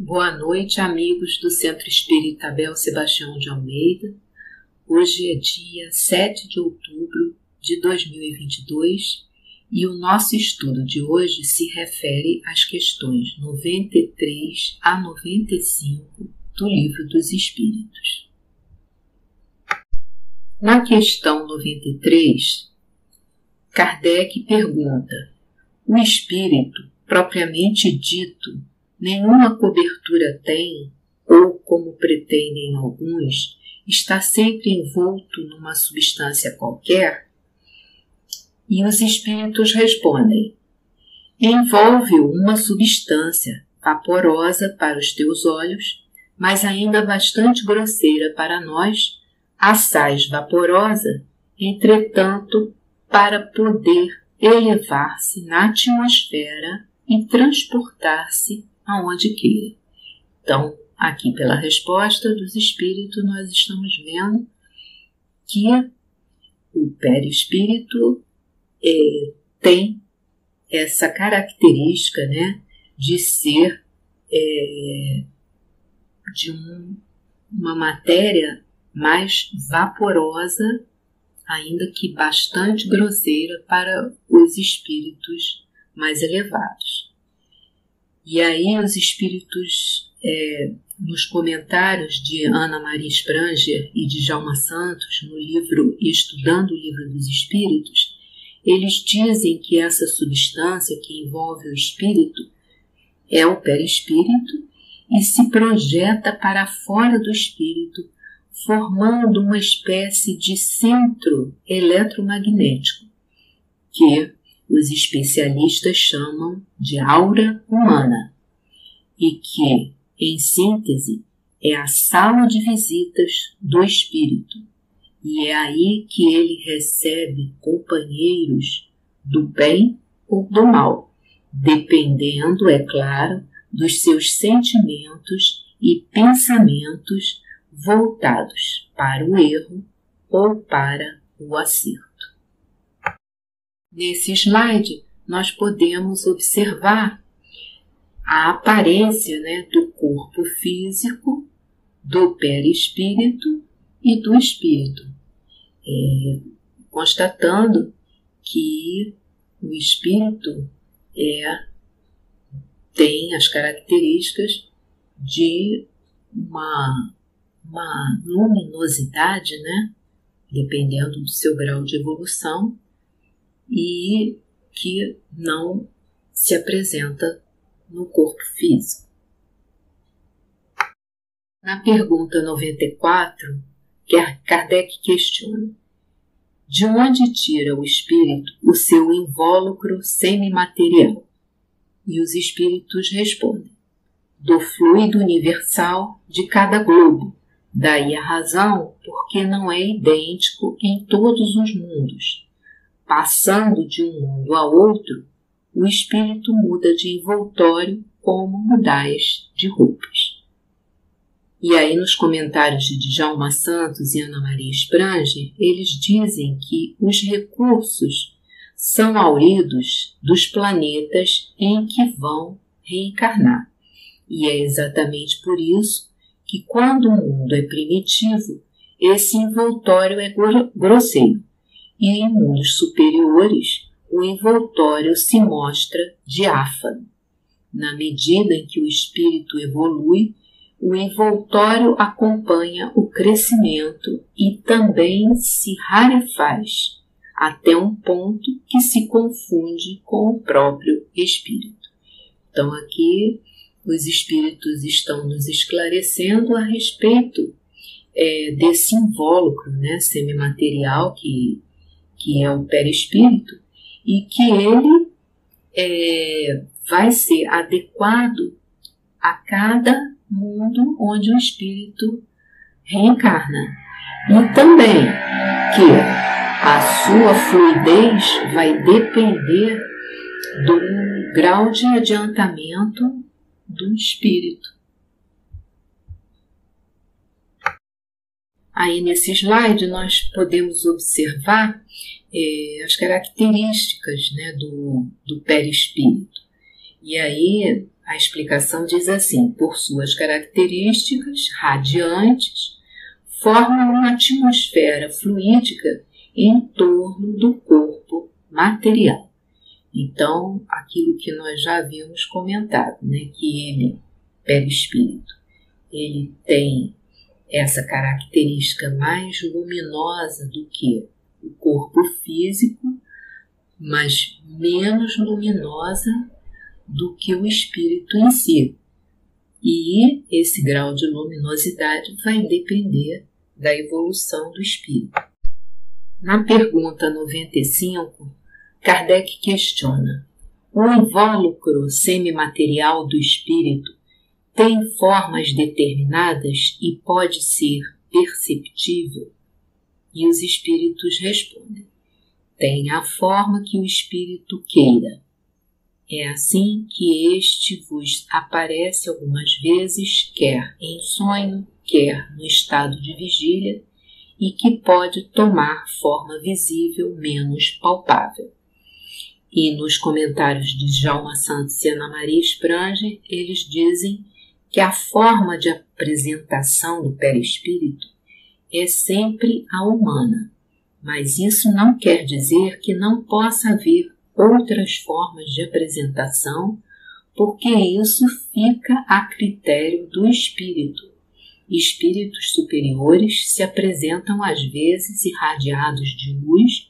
Boa noite, amigos do Centro Espírita Abel Sebastião de Almeida. Hoje é dia 7 de outubro de 2022 e o nosso estudo de hoje se refere às questões 93 a 95 do Livro dos Espíritos. Na questão 93, Kardec pergunta: o espírito, propriamente dito, nenhuma cobertura tem, ou como pretendem alguns, está sempre envolto numa substância qualquer? E os espíritos respondem: envolve uma substância vaporosa para os teus olhos, mas ainda bastante grosseira para nós, assaz vaporosa, entretanto, para poder elevar-se na atmosfera e transportar-se aonde queira. Então, aqui pela resposta dos espíritos, nós estamos vendo que o perispírito é, tem essa característica né, de ser é, de um, uma matéria mais vaporosa, ainda que bastante grosseira para os espíritos mais elevados. E aí os espíritos, é, nos comentários de Ana Maria Spranger e de Jalma Santos, no livro Estudando o Livro dos Espíritos, eles dizem que essa substância que envolve o espírito é o perispírito e se projeta para fora do espírito, formando uma espécie de centro eletromagnético, que os especialistas chamam de aura humana e que, em síntese, é a sala de visitas do espírito. E é aí que ele recebe companheiros do bem ou do mal, dependendo, é claro, dos seus sentimentos e pensamentos voltados para o erro ou para o acerto. Nesse slide, nós podemos observar a aparência né, do corpo físico, do perispírito e do espírito, é, constatando que o espírito é, tem as características de uma, uma luminosidade, né, dependendo do seu grau de evolução, e que não se apresenta no corpo físico. Na pergunta 94, Kardec questiona: de onde tira o espírito o seu invólucro semimaterial? E os espíritos respondem: do fluido universal de cada globo. Daí a razão porque não é idêntico em todos os mundos, Passando de um mundo a outro, o espírito muda de envoltório como mudais de roupas. E aí, nos comentários de Djalma Santos e Ana Maria Spranger, eles dizem que os recursos são auridos dos planetas em que vão reencarnar. E é exatamente por isso que, quando o mundo é primitivo, esse envoltório é grosseiro e em mundos superiores o envoltório se mostra diáfano. Na medida em que o espírito evolui, o envoltório acompanha o crescimento e também se rarefaz, até um ponto que se confunde com o próprio espírito. Então, aqui os espíritos estão nos esclarecendo a respeito é, desse invólucro né, semimaterial que que é o perispírito, e que ele é, vai ser adequado a cada mundo onde o espírito reencarna. E também que a sua fluidez vai depender do grau de adiantamento do espírito. Aí nesse slide nós podemos observar é, as características né, do, do perispírito. E aí A explicação diz assim: por suas características radiantes, formam uma atmosfera fluídica em torno do corpo material. Então, aquilo que nós já havíamos comentado, né, que ele, perispírito, ele tem essa característica mais luminosa do que o corpo físico, mas menos luminosa do que o espírito em si. E esse grau de luminosidade vai depender da evolução do espírito. Na pergunta 95, Kardec questiona: o invólucro semimaterial do espírito tem formas determinadas e pode ser perceptível? E os espíritos respondem: tem a forma que o espírito queira. É assim que este vos aparece algumas vezes, quer em sonho, quer no estado de vigília, e que pode tomar forma visível menos palpável. E nos comentários de Djalma Santos e Ana Maria Spranger, eles dizem que a forma de apresentação do perispírito é sempre a humana, mas isso não quer dizer que não possa haver outras formas de apresentação, porque isso fica a critério do espírito. Espíritos superiores se apresentam às vezes irradiados de luz,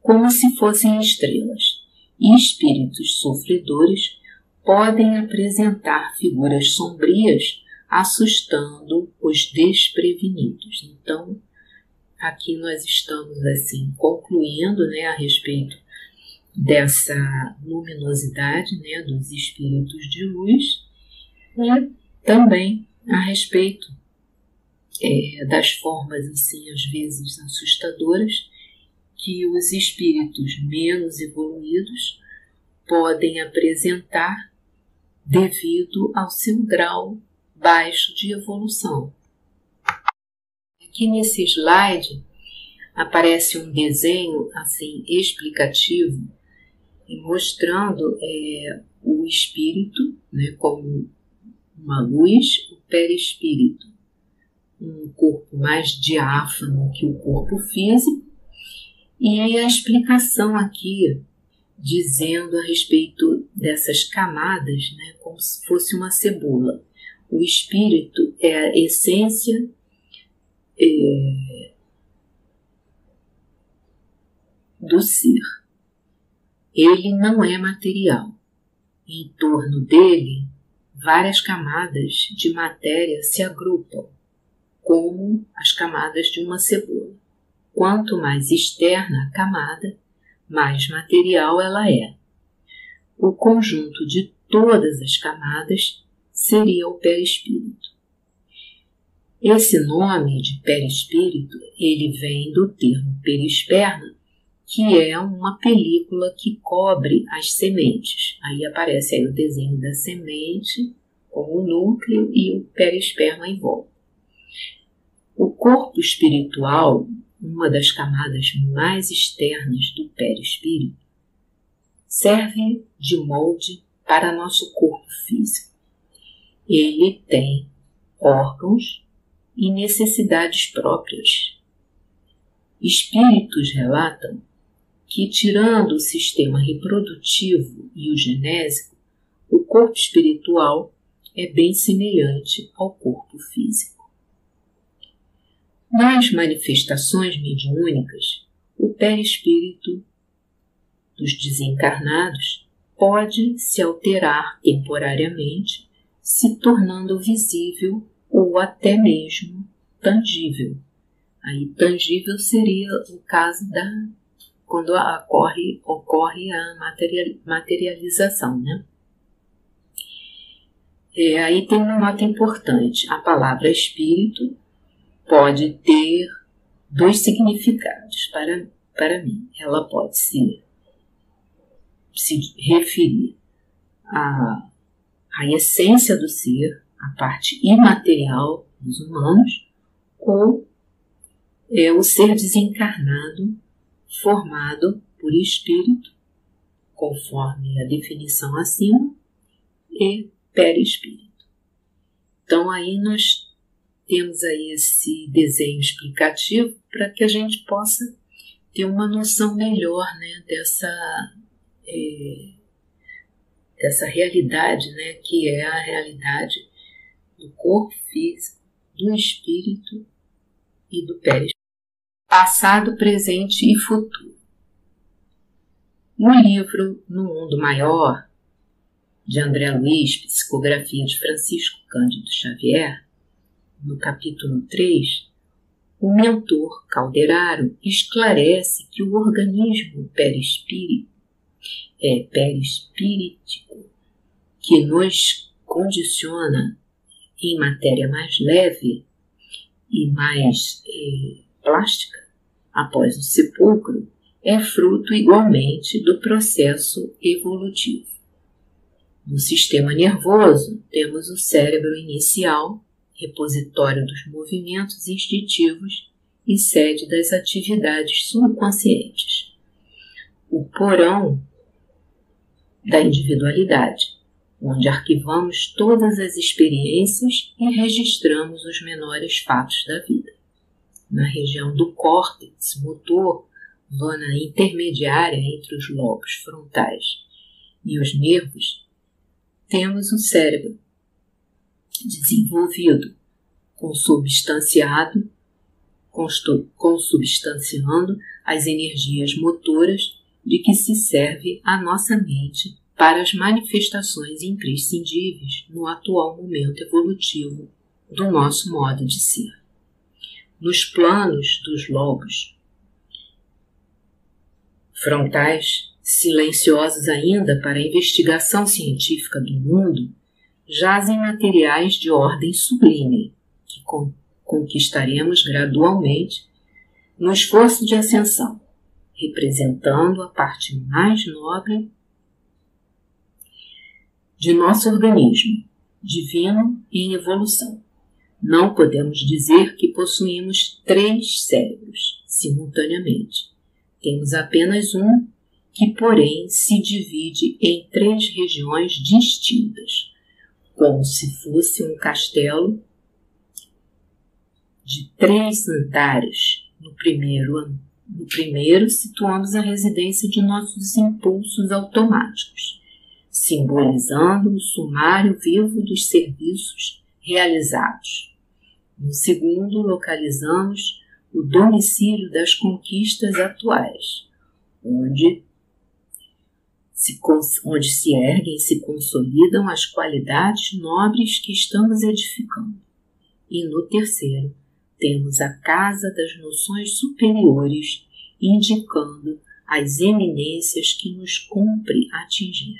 como se fossem estrelas, e espíritos sofredores podem apresentar figuras sombrias, assustando os desprevenidos. Então, aqui nós estamos assim concluindo, né, a respeito dessa luminosidade, né, dos espíritos de luz e também a respeito é, das formas assim às vezes assustadoras que os espíritos menos evoluídos podem apresentar devido ao seu grau baixo de evolução. Aqui nesse slide aparece um desenho assim explicativo mostrando é, o espírito né, como uma luz, o perispírito, um corpo mais diáfano que o corpo físico, e a explicação aqui dizendo a respeito dessas camadas, né, como se fosse uma cebola. O espírito é a essência é, do ser. Ele não é material. Em torno dele, várias camadas de matéria se agrupam, como as camadas de uma cebola. Quanto mais externa a camada, mais material ela é. O conjunto de todas as camadas seria o perispírito. Esse nome de perispírito, ele vem do termo perisperna, que é uma película que cobre as sementes. Aí aparece aí o desenho da semente com o núcleo e o perisperma em volta. O corpo espiritual uma das camadas mais externas do perispírito, serve de molde para nosso corpo físico. Ele tem órgãos e necessidades próprias. Espíritos relatam que, tirando o sistema reprodutivo e o genésico, o corpo espiritual é bem semelhante ao corpo físico. Nas manifestações mediúnicas, o perispírito dos desencarnados pode se alterar temporariamente, se tornando visível ou até mesmo tangível. Aí tangível seria o caso da quando ocorre, ocorre a materialização, né? É, aí tem uma nota importante: a palavra espírito pode ter dois significados para, para mim. Ela pode se, se referir à, à essência do ser, a parte imaterial dos humanos, ou é o ser desencarnado formado por espírito, conforme a definição acima, e perispírito. Então aí nós temos aí esse desenho explicativo para que a gente possa ter uma noção melhor né, dessa, é, dessa realidade, né, que é a realidade do corpo físico, do espírito e do perispírito. Passado, presente e futuro. No livro No Mundo Maior, de André Luiz, psicografia de Francisco Cândido Xavier, no capítulo 3, o mentor Calderaro esclarece que o organismo perispírito é perispíritico que nos condiciona em matéria mais leve e mais eh, plástica após o sepulcro é fruto igualmente do processo evolutivo. No sistema nervoso, temos o cérebro inicial, repositório dos movimentos instintivos e sede das atividades subconscientes. O porão da individualidade, onde arquivamos todas as experiências e registramos os menores fatos da vida. Na região do córtex motor, zona intermediária entre os lobos frontais e os nervos, temos o cérebro desenvolvido, consubstanciado, consubstanciando as energias motoras de que se serve a nossa mente para as manifestações imprescindíveis no atual momento evolutivo do nosso modo de ser. Nos planos dos lobos frontais, silenciosos ainda para a investigação científica do mundo, jazem materiais de ordem sublime que conquistaremos gradualmente no esforço de ascensão, representando a parte mais nobre de nosso organismo, divino em evolução. Não podemos dizer que possuímos três cérebros simultaneamente. Temos apenas um, que, porém, se divide em três regiões distintas, como se fosse um castelo de três andares. No primeiro, no primeiro situamos a residência de nossos impulsos automáticos simbolizando o sumário vivo dos serviços realizados. No segundo, localizamos o domicílio das conquistas atuais, onde se, onde se erguem e se consolidam as qualidades nobres que estamos edificando. E no terceiro, temos a casa das noções superiores, indicando as eminências que nos cumpre atingir.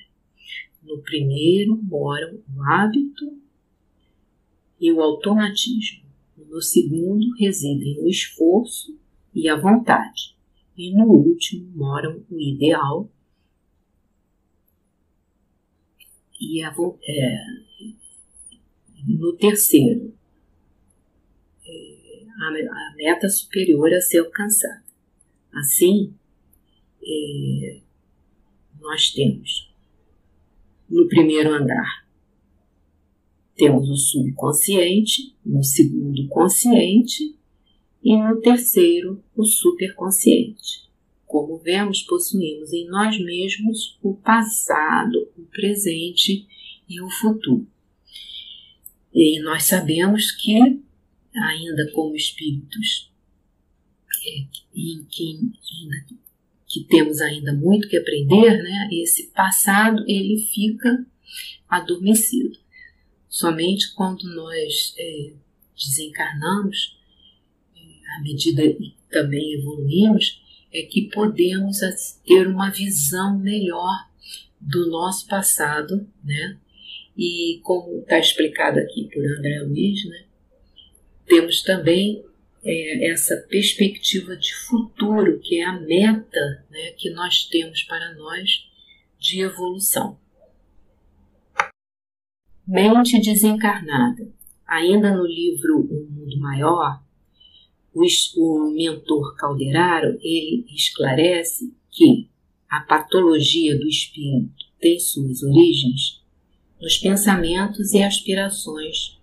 No primeiro moram o hábito e o automatismo. No segundo residem o esforço e a vontade. E no último moram o ideal e a, é, no terceiro é, a, meta superior a ser alcançada. Assim, é, nós temos no primeiro andar. Temos o subconsciente, no segundo, consciente e no terceiro, o superconsciente. Como vemos, possuímos em nós mesmos o passado, o presente e o futuro. E nós sabemos que, ainda como espíritos, é, em que que temos ainda muito que aprender, né, esse passado ele fica adormecido. Somente quando nós é, desencarnamos, à medida que também evoluímos, é que podemos ter uma visão melhor do nosso passado, né? E como está explicado aqui por André Luiz, né? Temos também é, essa perspectiva de futuro, que é a meta né, que nós temos para nós de evolução. Mente desencarnada. Ainda no livro Um Mundo Maior, o, o mentor Calderaro ele esclarece que a patologia do espírito tem suas origens nos pensamentos e aspirações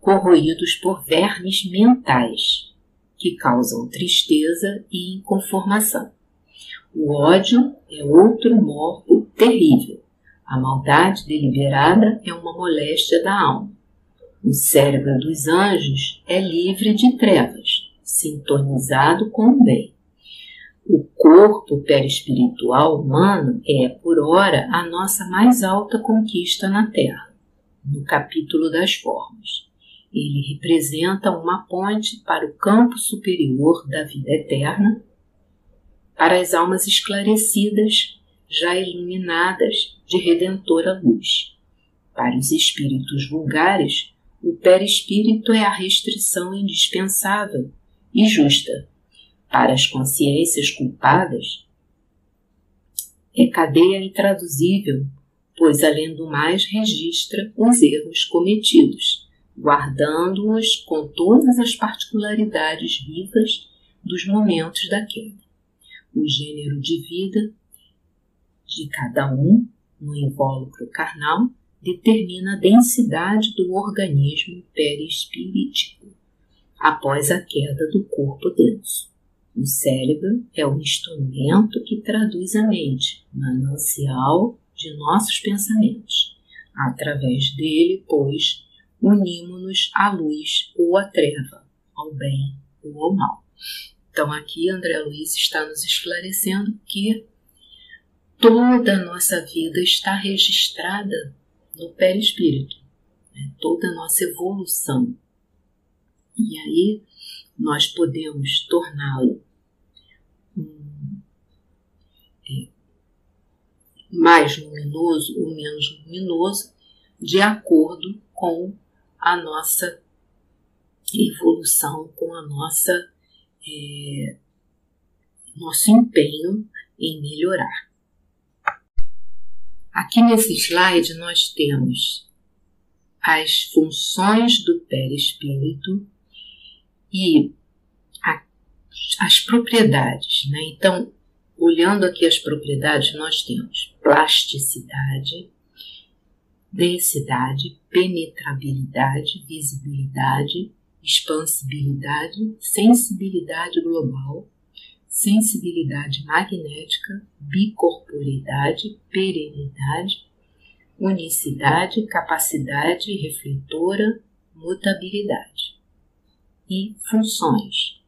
corroídos por vermes mentais que causam tristeza e inconformação. O ódio é outro morbo terrível. A maldade deliberada é uma moléstia da alma. O cérebro dos anjos é livre de trevas, sintonizado com o bem. O corpo perispiritual humano é, por ora, a nossa mais alta conquista na Terra, no capítulo das formas. Ele representa uma ponte para o campo superior da vida eterna, para as almas esclarecidas, já iluminadas de redentora luz. Para os espíritos vulgares, o perispírito é a restrição indispensável e justa. Para as consciências culpadas, é cadeia intraduzível, pois além do mais registra os erros cometidos, guardando-os com todas as particularidades vivas dos momentos da queda. O gênero de vida de cada um no invólucro carnal determina a densidade do organismo perispirítico após a queda do corpo denso. O cérebro é o instrumento que traduz a mente, manancial de nossos pensamentos. Através dele, pois, unimos-nos à luz ou à treva, ao bem ou ao mal. Então, aqui André Luiz está nos esclarecendo que toda a nossa vida está registrada no perispírito, né? toda a nossa evolução. E aí nós podemos torná-lo um, é, mais luminoso ou menos luminoso de acordo com a nossa evolução, com a nossa é, nosso empenho em melhorar. Aqui nesse slide nós temos as funções do perispírito e a, as propriedades. Né? Então, olhando aqui as propriedades, nós temos plasticidade, densidade, penetrabilidade, visibilidade, expansibilidade, sensibilidade global, sensibilidade magnética, bicorporidade, perenidade, unicidade, capacidade refletora, mutabilidade. E funções: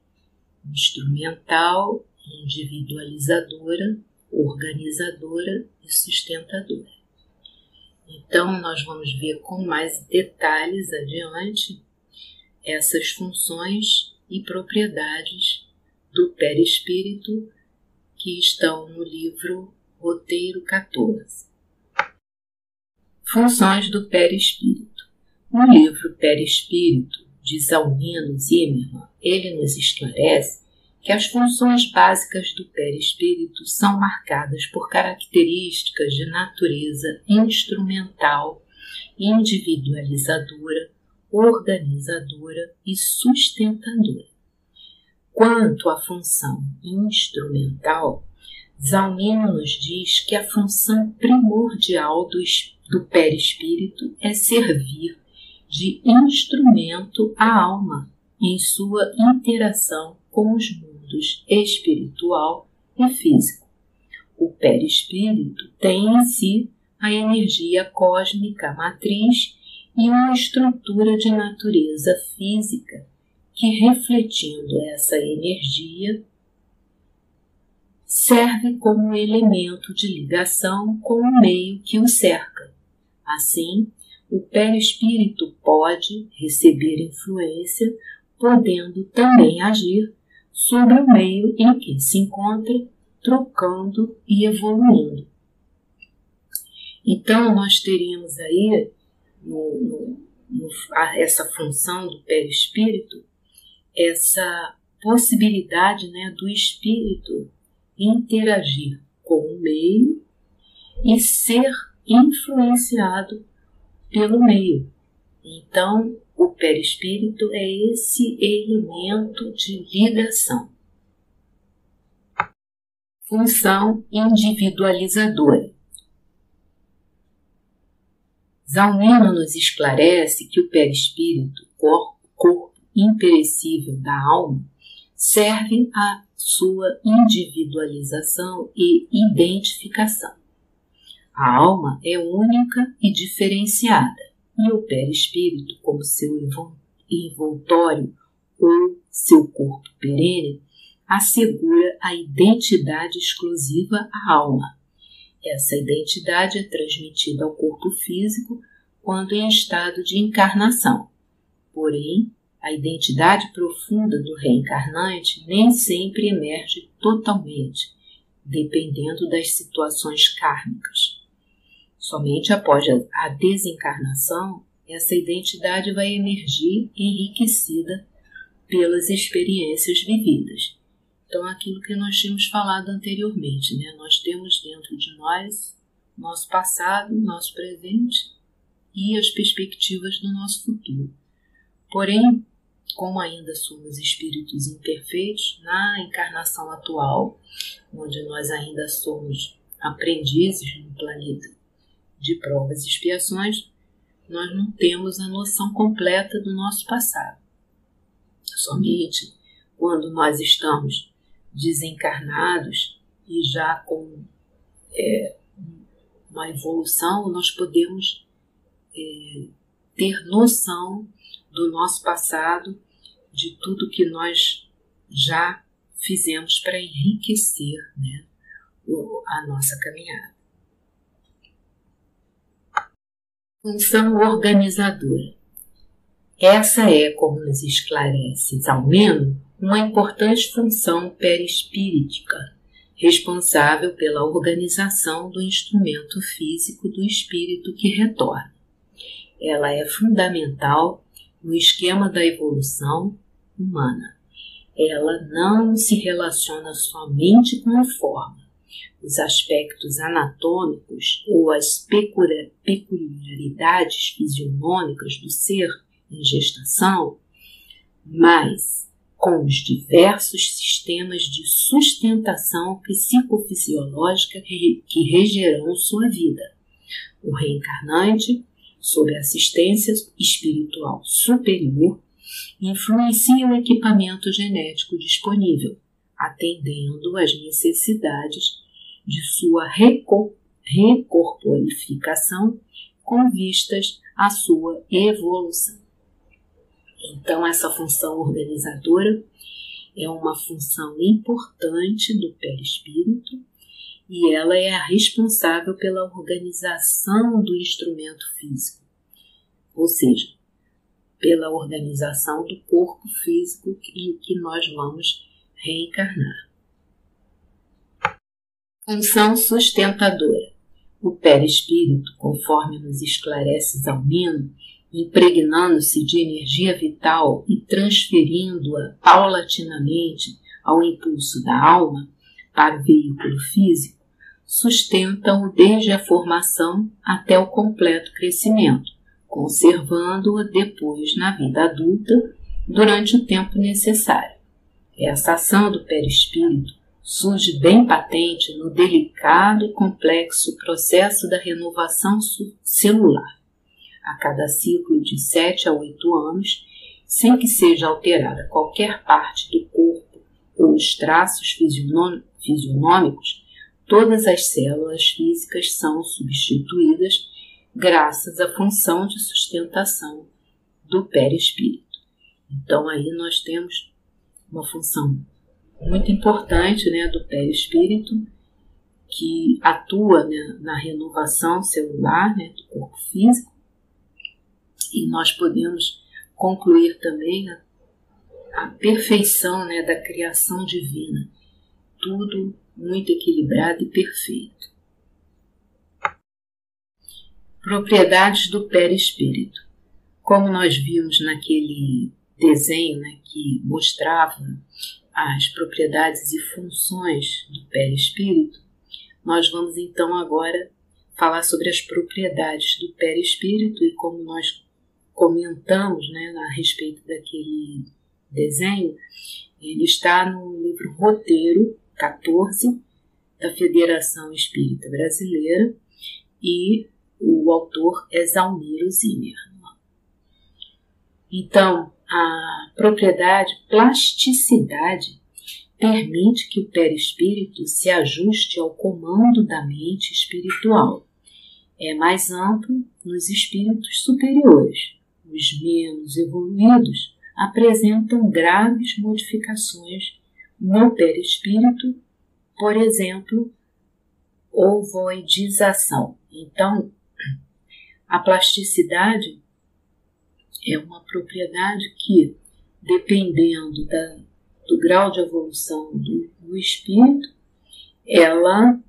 instrumental, individualizadora, organizadora e sustentadora. Então, nós vamos ver com mais detalhes adiante essas funções e propriedades do perispírito que estão no livro Roteiro 14. Funções do perispírito. No livro Perispírito, de Zalmino Zimmermann, ele nos esclarece que as funções básicas do perispírito são marcadas por características de natureza instrumental, individualizadora, organizadora e sustentadora. Quanto à função instrumental, Zalmino nos diz que a função primordial do, do perispírito é servir de instrumento à alma em sua interação com os mundos espiritual e físico. O perispírito tem em si a energia cósmica matriz e uma estrutura de natureza física que, refletindo essa energia, serve como elemento de ligação com o meio que o cerca. Assim, o perispírito pode receber influência, podendo também agir sobre o meio em que se encontra, trocando e evoluindo. Então, nós teríamos aí no, no, no, essa função do perispírito, essa possibilidade né, do espírito interagir com o meio e ser influenciado pelo meio. Então, o perispírito é esse elemento de ligação. Função individualizadora. Zalmino nos esclarece que o perispírito, corpo, imperecível da alma, serve à sua individualização e identificação. A alma é única e diferenciada, e o perispírito, como seu envoltório ou seu corpo perene, assegura a identidade exclusiva à alma. Essa identidade é transmitida ao corpo físico quando em estado de encarnação. Porém, a identidade profunda do reencarnante nem sempre emerge totalmente, dependendo das situações kármicas. Somente após a desencarnação, essa identidade vai emergir enriquecida pelas experiências vividas. Então, aquilo que nós tínhamos falado anteriormente, né? nós temos dentro de nós nosso passado, nosso presente e as perspectivas do nosso futuro. Porém, como ainda somos espíritos imperfeitos, na encarnação atual, onde nós ainda somos aprendizes no planeta de provas e expiações, nós não temos a noção completa do nosso passado. Somente quando nós estamos desencarnados e já com é, uma evolução, nós podemos é, ter noção do nosso passado, de tudo que nós já fizemos para enriquecer né, a nossa caminhada. Função organizadora. Essa é, como nos esclarece Zalmeno, uma importante função perispírita, responsável pela organização do instrumento físico do espírito que retorna. Ela é fundamental no esquema da evolução humana. Ela não se relaciona somente com a forma, os aspectos anatômicos ou as peculiaridades fisionômicas do ser em gestação, mas com os diversos sistemas de sustentação psicofisiológica que regerão sua vida. O reencarnante sob assistência espiritual superior, influencia o equipamento genético disponível, atendendo às necessidades de sua recorporificação com vistas à sua evolução. Então, essa função organizadora é uma função importante do perispírito e ela é a responsável pela organização do instrumento físico, ou seja, pela organização do corpo físico em que nós vamos reencarnar. Função sustentadora. O perispírito, conforme nos esclarece Zalmino, impregnando-se de energia vital e transferindo-a paulatinamente ao impulso da alma para o veículo físico, sustentam-o desde a formação até o completo crescimento, conservando-o depois na vida adulta durante o tempo necessário. Essa ação do perispírito surge bem patente no delicado e complexo processo da renovação celular. A cada ciclo de 7 a 8 anos, sem que seja alterada qualquer parte do corpo ou os traços fisionômicos, todas as células físicas são substituídas graças à função de sustentação do perispírito. Então aí nós temos uma função muito importante né, do perispírito que atua né, na renovação celular né, do corpo físico e nós podemos concluir também a, a perfeição né, da criação divina. Tudo muito equilibrado e perfeito. Propriedades do perispírito. Como nós vimos naquele desenho né, que mostrava as propriedades e funções do perispírito, nós vamos então agora falar sobre as propriedades do perispírito e como nós comentamos né, a respeito daquele desenho, ele está no livro Roteiro 14 da Federação Espírita Brasileira e o autor é Zalmiro Zimmermann. Então, a propriedade plasticidade permite que o perispírito se ajuste ao comando da mente espiritual. É mais amplo nos espíritos superiores. Os menos evoluídos apresentam graves modificações no perispírito, por exemplo, ovoidização. Então, a plasticidade é uma propriedade que, dependendo da, do grau de evolução do, do espírito, ela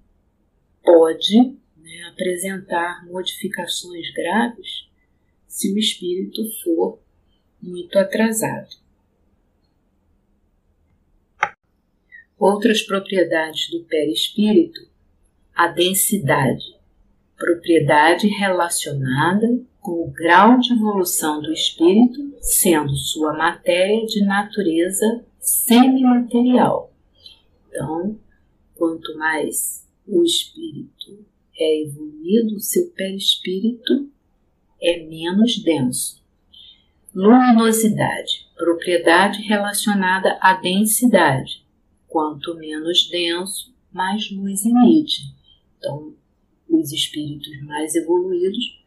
pode né, apresentar modificações graves se o espírito for muito atrasado. Outras propriedades do perispírito, a densidade, propriedade relacionada com o grau de evolução do espírito, sendo sua matéria de natureza semimaterial. Então, quanto mais o espírito é evoluído, seu perispírito é menos denso. Luminosidade, propriedade relacionada à densidade. Quanto menos denso, mais luz emite. Então, os espíritos mais evoluídos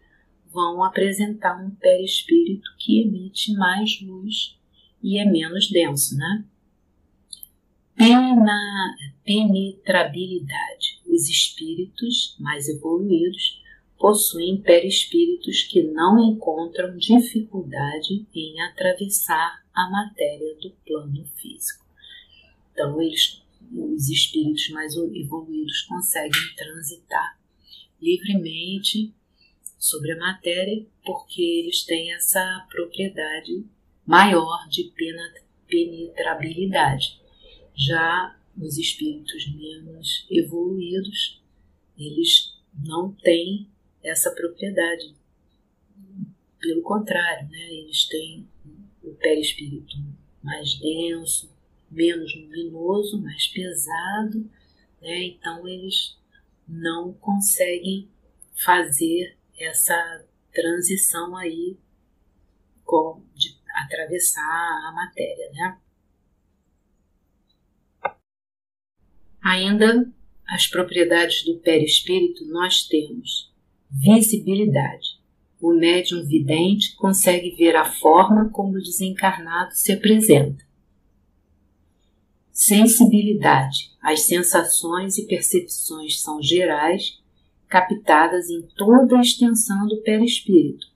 vão apresentar um perispírito que emite mais luz e é menos denso, né? Pena, penetrabilidade. Os espíritos mais evoluídos possuem perispíritos que não encontram dificuldade em atravessar a matéria do plano físico. Então, eles, os espíritos mais evoluídos conseguem transitar livremente sobre a matéria, porque eles têm essa propriedade maior de penetrabilidade. Já os espíritos menos evoluídos, eles não têm essa propriedade. Pelo contrário, né, eles têm o perispírito mais denso, menos luminoso, mais pesado, né, então eles não conseguem fazer essa transição aí com, de atravessar a matéria, né? Ainda as propriedades do perispírito nós temos visibilidade. O médium vidente consegue ver a forma como o desencarnado se apresenta. Sensibilidade. As sensações e percepções são gerais captadas em toda a extensão do perispírito,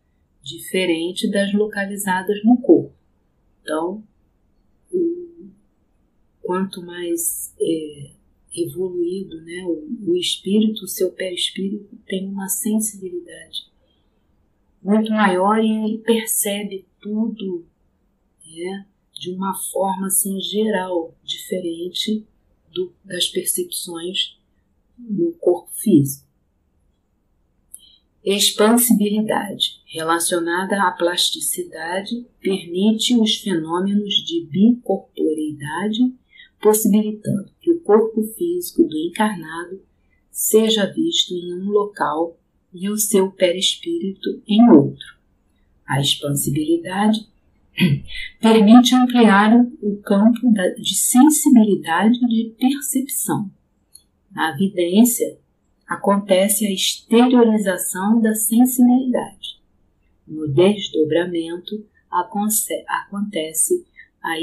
diferente das localizadas no corpo. Então, quanto mais é, evoluído né, o, o espírito, o seu perispírito tem uma sensibilidade muito maior e ele percebe tudo né, de uma forma assim, geral, diferente do, das percepções no corpo físico. Expansibilidade, relacionada à plasticidade, permite os fenômenos de bicorporeidade, possibilitando que o corpo físico do encarnado seja visto em um local e o seu perispírito em outro. A expansibilidade permite ampliar o campo de sensibilidade de percepção. Na evidência, acontece a exteriorização da sensibilidade. No desdobramento acontece a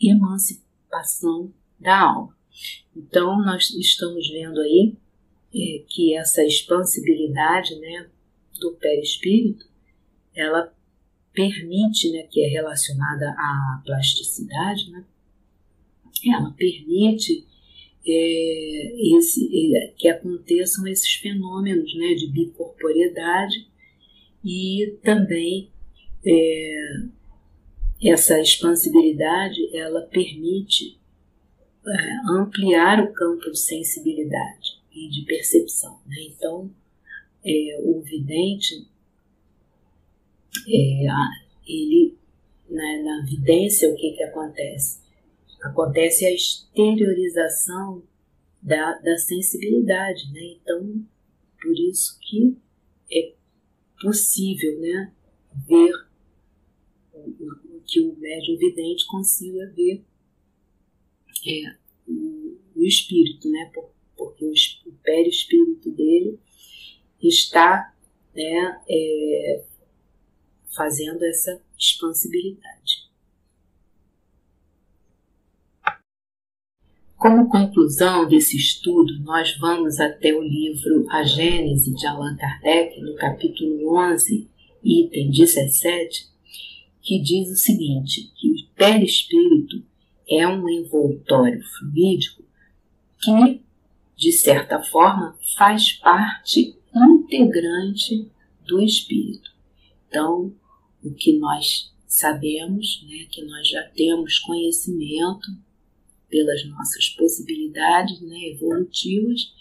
emancipação da alma. Então, nós estamos vendo aí é, que essa expansibilidade né, do perispírito, ela permite, né, que é relacionada à plasticidade, né, ela permite é, esse, é, que aconteçam esses fenômenos né, de bicorporiedade e também é, essa expansibilidade ela permite é, ampliar o campo de sensibilidade e de percepção. Né? Então, é, o vidente, é, ele, né, na vidência, o que, que acontece? acontece a exteriorização da, da sensibilidade, né? Então, por isso que é possível né, ver o, que o médium vidente consiga ver é, o, o espírito, né, porque o, o perispírito dele está né, é, fazendo essa expansibilidade. Como conclusão desse estudo, nós vamos até o livro A Gênese de Allan Kardec, no capítulo 11, item 17, que diz o seguinte, que o perispírito é um envoltório fluídico que, de certa forma, faz parte integrante do espírito. Então, o que nós sabemos, né, que nós já temos conhecimento pelas nossas possibilidades né, evolutivas,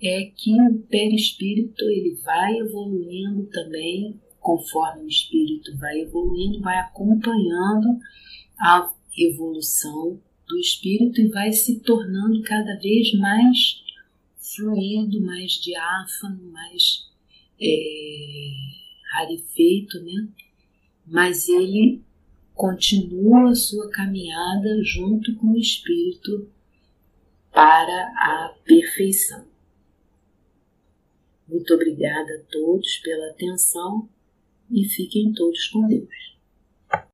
é que o perispírito ele vai evoluindo também, conforme o espírito vai evoluindo, vai acompanhando a evolução do espírito e vai se tornando cada vez mais fluido, mais diáfano, mais é, rarefeito, né? Mas ele continua sua caminhada junto com o Espírito para a perfeição. Muito obrigada a todos pela atenção e fiquem todos com Deus.